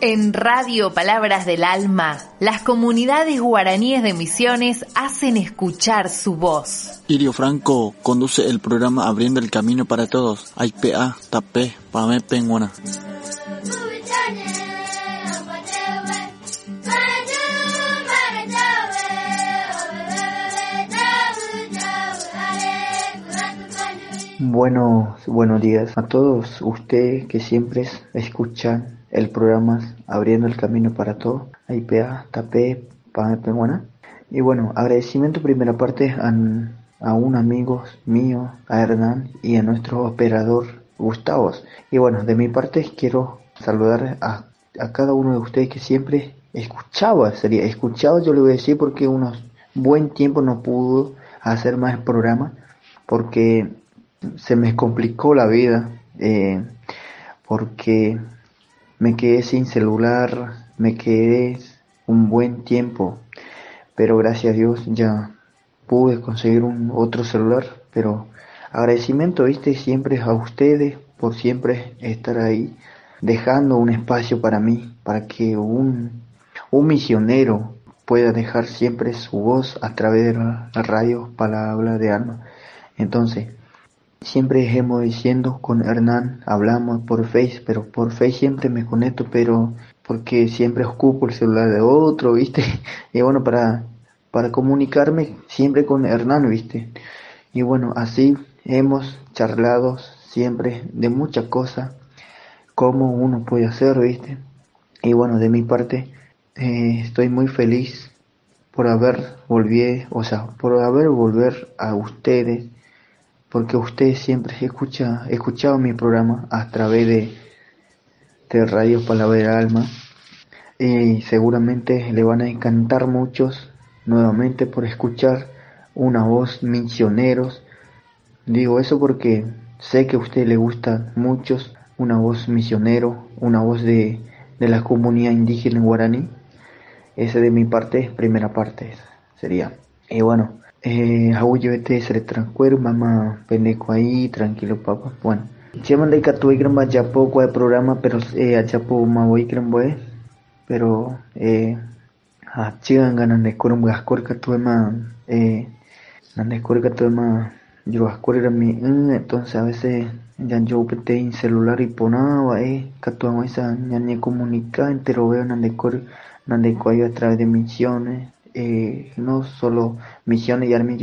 En Radio Palabras del Alma, las comunidades guaraníes de Misiones hacen escuchar su voz. Irio Franco conduce el programa Abriendo el Camino para Todos. IPA, Tapé, Pame. Buenos, buenos días a todos ustedes que siempre escuchan el programa Abriendo el Camino para Todos, IPA, Tapé, Pame, Penguana. Y bueno, agradecimiento primera parte a, a un amigo mío, a Hernán y a nuestro operador Gustavo. Y bueno, de mi parte quiero saludar a, a cada uno de ustedes que siempre escuchaba, sería escuchaba yo le voy a decir porque unos buen tiempo no pudo hacer más el programa porque se me complicó la vida eh, porque me quedé sin celular, me quedé un buen tiempo, pero gracias a Dios ya pude conseguir un otro celular, pero agradecimiento, viste, siempre a ustedes por siempre estar ahí, dejando un espacio para mí, para que un, un misionero pueda dejar siempre su voz a través de la radio Palabra de Alma. Entonces, Siempre hemos diciendo con Hernán, hablamos por Face, pero por Face siempre me conecto, pero porque siempre ocupo el celular de otro, ¿viste? Y bueno, para, para comunicarme siempre con Hernán, ¿viste? Y bueno, así hemos charlado siempre de muchas cosas, cómo uno puede hacer, ¿viste? Y bueno, de mi parte, eh, estoy muy feliz por haber volvido, o sea, por haber volver a ustedes porque usted siempre escucha, escuchado mi programa a través de, de Radio Palabra del Alma y seguramente le van a encantar muchos nuevamente por escuchar una voz misioneros. Digo eso porque sé que a usted le gusta muchos una voz misionero, una voz de, de la comunidad indígena guaraní. Ese de mi parte, primera parte sería. Y bueno, eh, aullo este se le transcuero, mamá pendejo ahí, tranquilo papá. Bueno, se de que gran poco de programa, pero eh, más voy gran boy, pero eh, a chigan ganan de corum gascor tuve más, eh, nan de cor tuve más, yo gascor era mi, entonces a veces ya yo pete en celular y ponaba, eh, que tuve esa, ya ni comunica, entero veo nan de cor, nan de a través de misiones, eh, no solo misiones y armi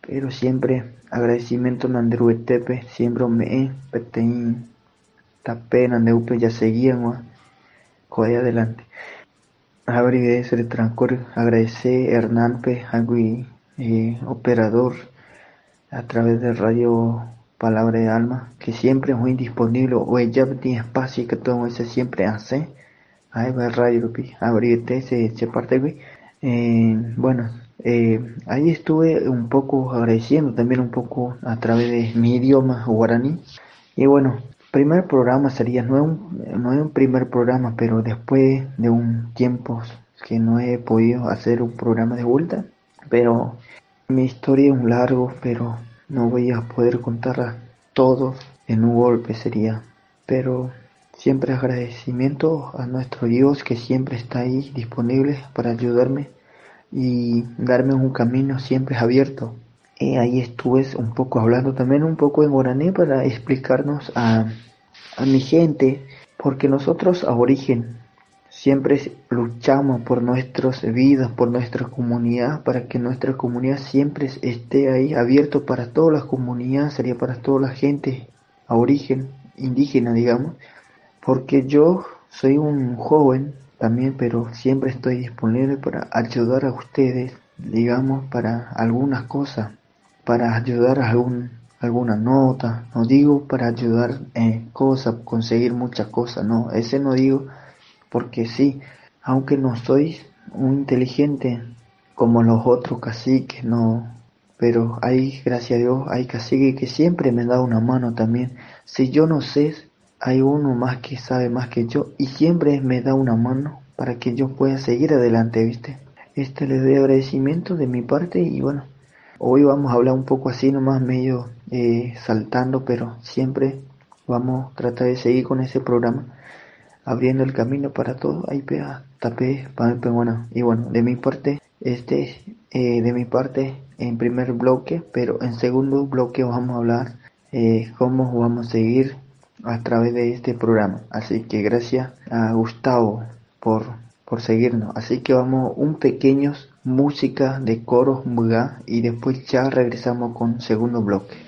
pero siempre agradecimiento Nandru Etepe, siempre me petein tapé Nandeupe ya seguían joder adelante. Abrí se le transcurre agradecer Hernán Pe, eh, operador a través de radio Palabra de Alma, que siempre es muy disponible, o ella tiene espacio que todo eso siempre hace. Ahí va radio, abrí se, se parte, güey. Eh, bueno, eh, ahí estuve un poco agradeciendo también un poco a través de mi idioma guaraní. Y bueno, primer programa sería, no es un, no es un primer programa, pero después de un tiempo que no he podido hacer un programa de vuelta, pero mi historia es un largo, pero no voy a poder contarla todo en un golpe sería, pero Siempre agradecimiento a nuestro Dios que siempre está ahí disponible para ayudarme y darme un camino siempre abierto. Y ahí estuve un poco hablando también un poco en guaraní para explicarnos a, a mi gente, porque nosotros a origen siempre luchamos por nuestras vidas, por nuestra comunidad, para que nuestra comunidad siempre esté ahí abierto para todas las comunidades, sería para toda la gente a origen indígena, digamos porque yo soy un joven también, pero siempre estoy disponible para ayudar a ustedes, digamos, para algunas cosas, para ayudar a algún, alguna nota, no digo para ayudar en cosas, conseguir muchas cosas, no, ese no digo porque sí, aunque no soy un inteligente como los otros caciques, no, pero hay, gracias a Dios, hay caciques que siempre me da una mano también. Si yo no sé, hay uno más que sabe más que yo y siempre me da una mano para que yo pueda seguir adelante, ¿viste? Este le doy agradecimiento de mi parte y bueno, hoy vamos a hablar un poco así nomás medio eh, saltando, pero siempre vamos a tratar de seguir con ese programa, abriendo el camino para todos. Ahí pega, tapé, bueno. Y bueno, de mi parte, este, eh, de mi parte, en primer bloque, pero en segundo bloque vamos a hablar eh, cómo vamos a seguir a través de este programa. Así que gracias a Gustavo por, por seguirnos. Así que vamos un pequeños música de coros y después ya regresamos con segundo bloque.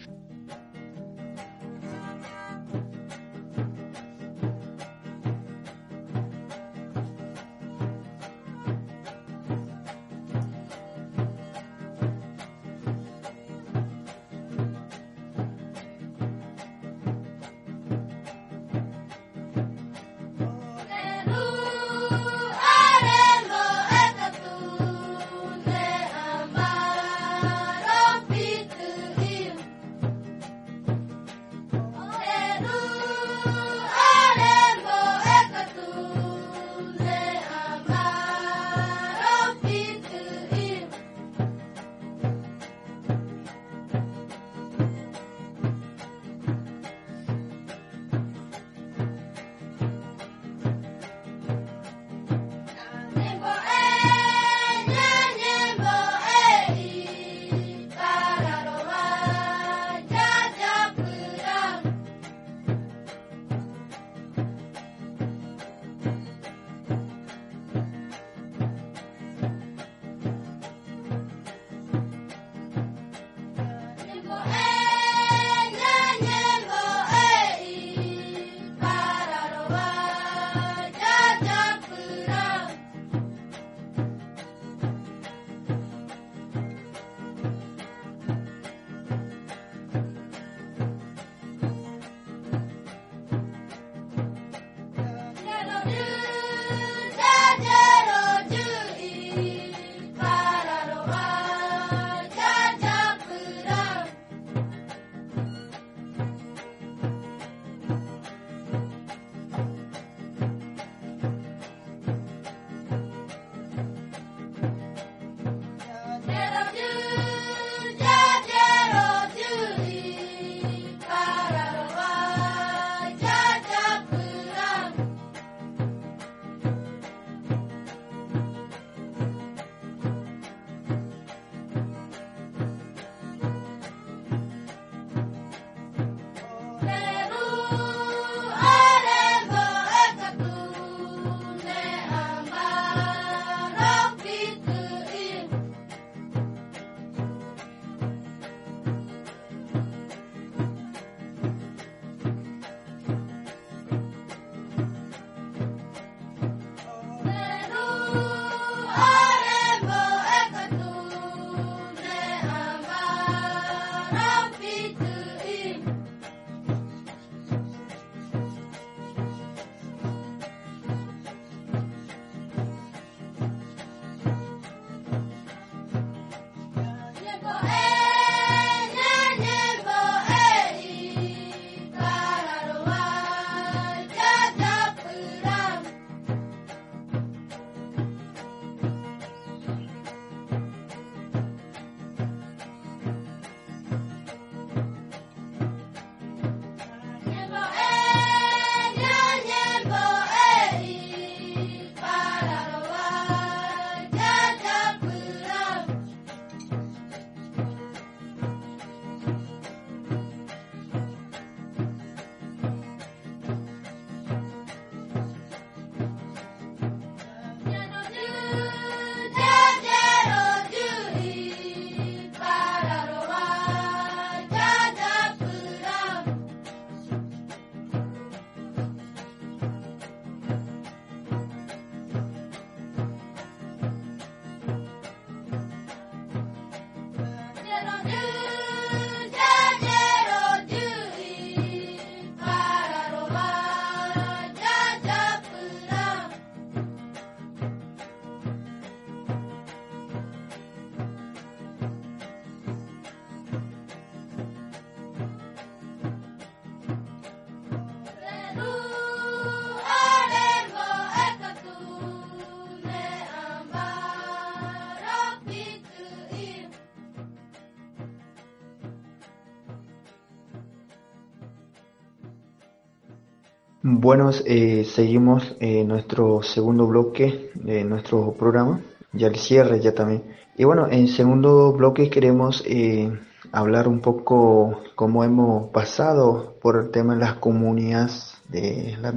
Bueno, eh, seguimos eh, nuestro segundo bloque de nuestro programa, ya el cierre ya también. Y bueno, en segundo bloque queremos eh, hablar un poco cómo hemos pasado por el tema de las comunidades de la,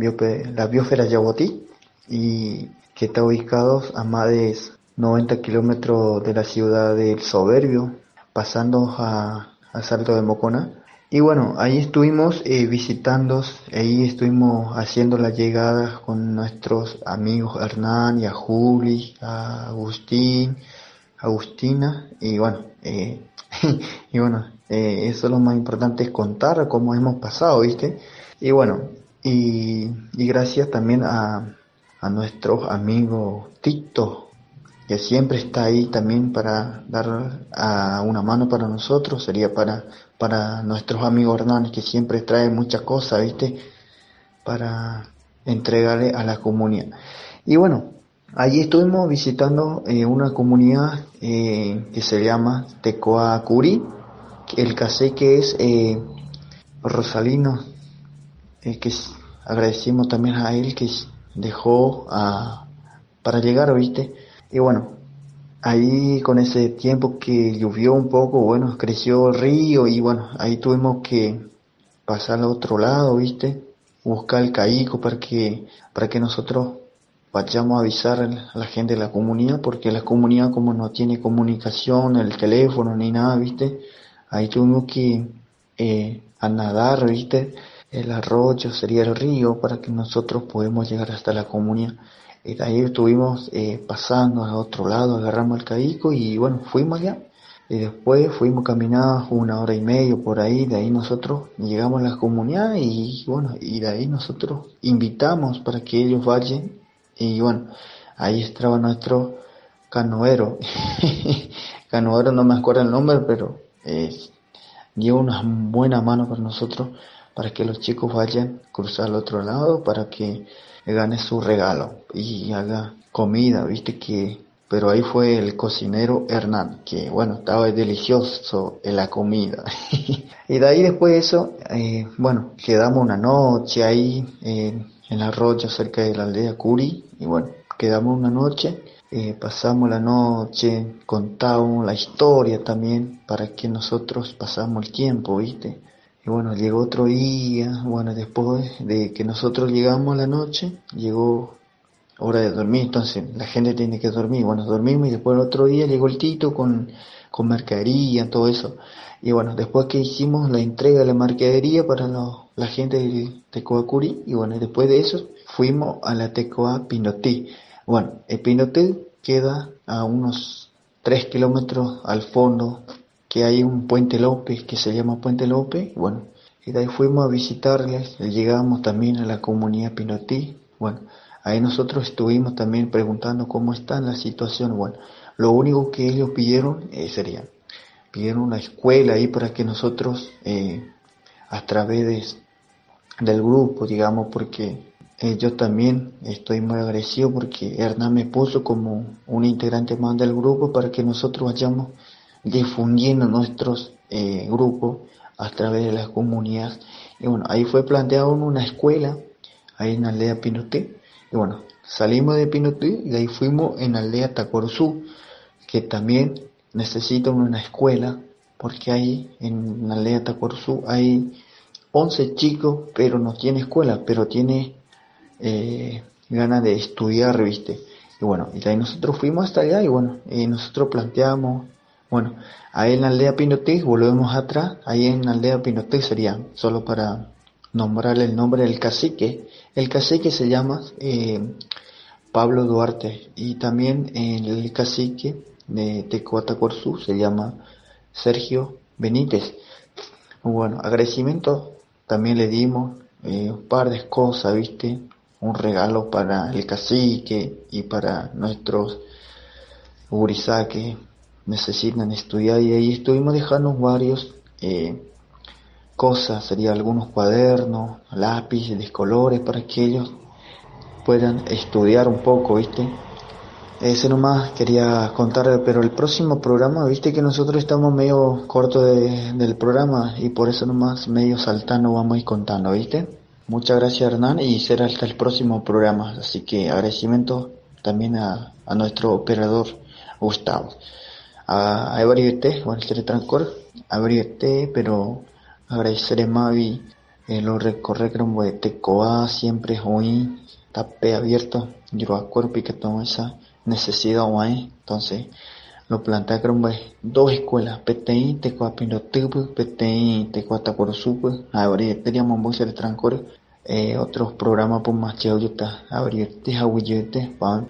la biosfera Yaguatí y que está ubicado a más de 90 kilómetros de la ciudad del Soberbio, pasando a, a Salto de Mocona y bueno, ahí estuvimos eh, visitando, ahí estuvimos haciendo la llegada con nuestros amigos Hernán y a Juli, a Agustín, Agustina, y bueno, eh, y bueno, eh, eso es lo más importante es contar cómo hemos pasado, ¿viste? Y bueno, y, y gracias también a, a nuestros amigos Tito, que siempre está ahí también para dar a una mano para nosotros, sería para para nuestros amigos Hernán, que siempre trae muchas cosas, ¿viste? Para entregarle a la comunidad. Y bueno, allí estuvimos visitando eh, una comunidad eh, que se llama Tecoacuri, el cacique es eh, Rosalino, que agradecimos también a él que dejó para llegar, ¿viste? Y bueno, Ahí con ese tiempo que llovió un poco, bueno, creció el río y bueno, ahí tuvimos que pasar al otro lado, ¿viste? Buscar el caico para que, para que nosotros vayamos a avisar a la gente de la comunidad, porque la comunidad como no tiene comunicación, el teléfono ni nada, ¿viste? Ahí tuvimos que eh, a nadar, ¿viste? El arroyo sería el río para que nosotros podamos llegar hasta la comunidad. Y ahí estuvimos eh, pasando a otro lado, agarramos el caico y bueno, fuimos allá. Y después fuimos caminando una hora y media por ahí, de ahí nosotros llegamos a la comunidad y bueno, y de ahí nosotros invitamos para que ellos vayan. Y bueno, ahí estaba nuestro canoero. canoero no me acuerdo el nombre, pero eh, dio una buena mano para nosotros, para que los chicos vayan cruzar al otro lado, para que gane su regalo y haga comida, viste que, pero ahí fue el cocinero Hernán, que bueno, estaba delicioso en la comida. y de ahí después de eso, eh, bueno, quedamos una noche ahí en el arroyo cerca de la aldea Curi, y bueno, quedamos una noche, eh, pasamos la noche, contamos la historia también para que nosotros pasamos el tiempo, viste y bueno, llegó otro día, bueno, después de que nosotros llegamos a la noche, llegó hora de dormir, entonces la gente tiene que dormir, bueno, dormimos y después el otro día llegó el Tito con, con mercadería, todo eso. Y bueno, después que hicimos la entrega de la mercadería para la gente de Tecoacuri, y bueno, después de eso fuimos a la Tecoa Pinotí. Bueno, el Pinotí queda a unos 3 kilómetros al fondo que hay un puente López que se llama Puente López, bueno, y de ahí fuimos a visitarles, llegamos también a la comunidad Pinotí, bueno, ahí nosotros estuvimos también preguntando cómo está la situación, bueno, lo único que ellos pidieron eh, sería, pidieron una escuela ahí para que nosotros, eh, a través del grupo, digamos, porque eh, yo también estoy muy agradecido porque Hernán me puso como un integrante más del grupo para que nosotros vayamos difundiendo nuestros eh, grupos a través de las comunidades. Y bueno, ahí fue planteado una escuela, ahí en la aldea Pinoté. Y bueno, salimos de Pinoté y de ahí fuimos en la aldea Tacoruzú, que también necesita una escuela, porque ahí en la aldea Tacoruzú hay 11 chicos, pero no tiene escuela, pero tiene eh, ganas de estudiar, viste. Y bueno, y de ahí nosotros fuimos hasta allá y bueno, y nosotros planteamos bueno, ahí en la aldea Pinoté, volvemos atrás, ahí en la aldea Pinoté sería, solo para nombrar el nombre del cacique, el cacique se llama eh, Pablo Duarte y también el cacique de Tecoatacorzú se llama Sergio Benítez. Bueno, agradecimiento también le dimos eh, un par de cosas, viste, un regalo para el cacique y para nuestros urizaques necesitan estudiar y ahí estuvimos dejando varios eh, cosas, sería algunos cuadernos, lápices, de colores para que ellos puedan estudiar un poco, ¿viste? Ese nomás quería contar, pero el próximo programa, viste que nosotros estamos medio corto de, del programa y por eso nomás medio saltando vamos a ir contando, ¿viste? Muchas gracias Hernán y será hasta el próximo programa. Así que agradecimiento también a, a nuestro operador Gustavo. A, a el transcor, a Evariete, pero agradeceré Mavi eh, lo recorre como de Tecoa siempre hoy tapé abierto yo acuerdo que tengo esa necesidad hoy entonces lo plantea como dos escuelas PTI Tecoa Pinotupu PTI Tecoa Tacuarosupu ahora teníamos voz de transcor eh, otros programas por más cheo yo está abrir te pan